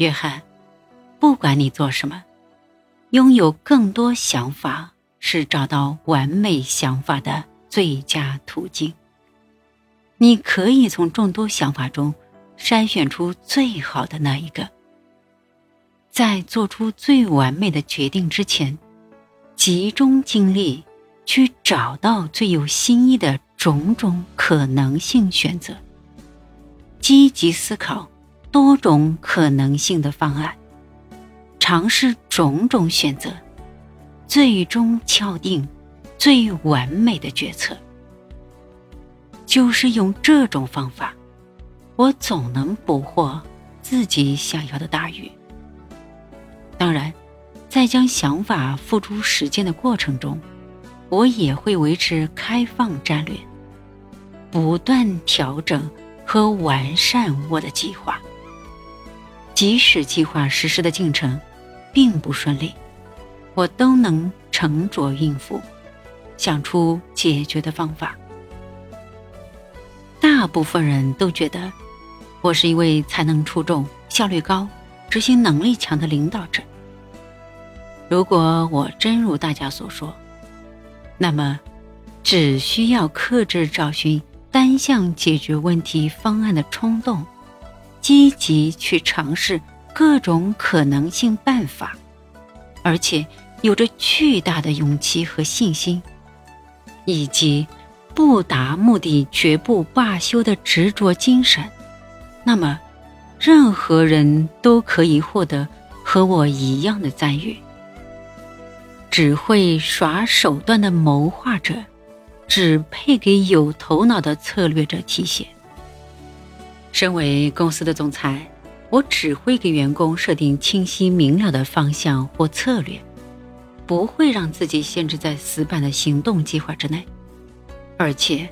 约翰，不管你做什么，拥有更多想法是找到完美想法的最佳途径。你可以从众多想法中筛选出最好的那一个。在做出最完美的决定之前，集中精力去找到最有新意的种种可能性选择，积极思考多种可能性的方案，尝试种种选择，最终敲定最完美的决策。就是用这种方法，我总能捕获自己想要的大鱼。当然，在将想法付诸实践的过程中，我也会维持开放战略，不断调整和完善我的计划。即使计划实施的进程并不顺利，我都能沉着应付，想出解决的方法。大部分人都觉得我是一位才能出众、效率高、执行能力强的领导者。如果我真如大家所说，那么只需要克制找寻单向解决问题方案的冲动，积极去尝试各种可能性办法，而且有着巨大的勇气和信心，以及不达目的绝不罢休的执着精神，那么任何人都可以获得和我一样的赞誉。只会耍手段的谋划者，只配给有头脑的策略者提携。身为公司的总裁，我只会给员工设定清晰明了的方向或策略，不会让自己限制在死板的行动计划之内。而且，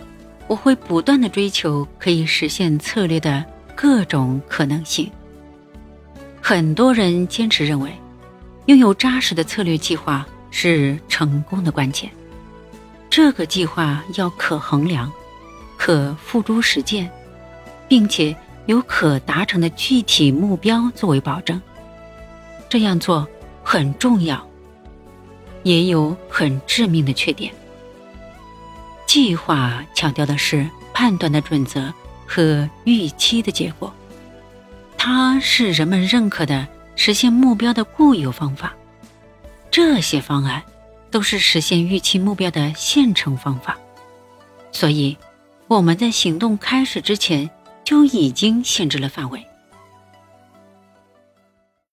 我会不断的追求可以实现策略的各种可能性。很多人坚持认为，拥有扎实的策略计划。是成功的关键。这个计划要可衡量、可付诸实践，并且有可达成的具体目标作为保证。这样做很重要，也有很致命的缺点。计划强调的是判断的准则和预期的结果，它是人们认可的实现目标的固有方法。这些方案都是实现预期目标的现成方法，所以我们在行动开始之前就已经限制了范围。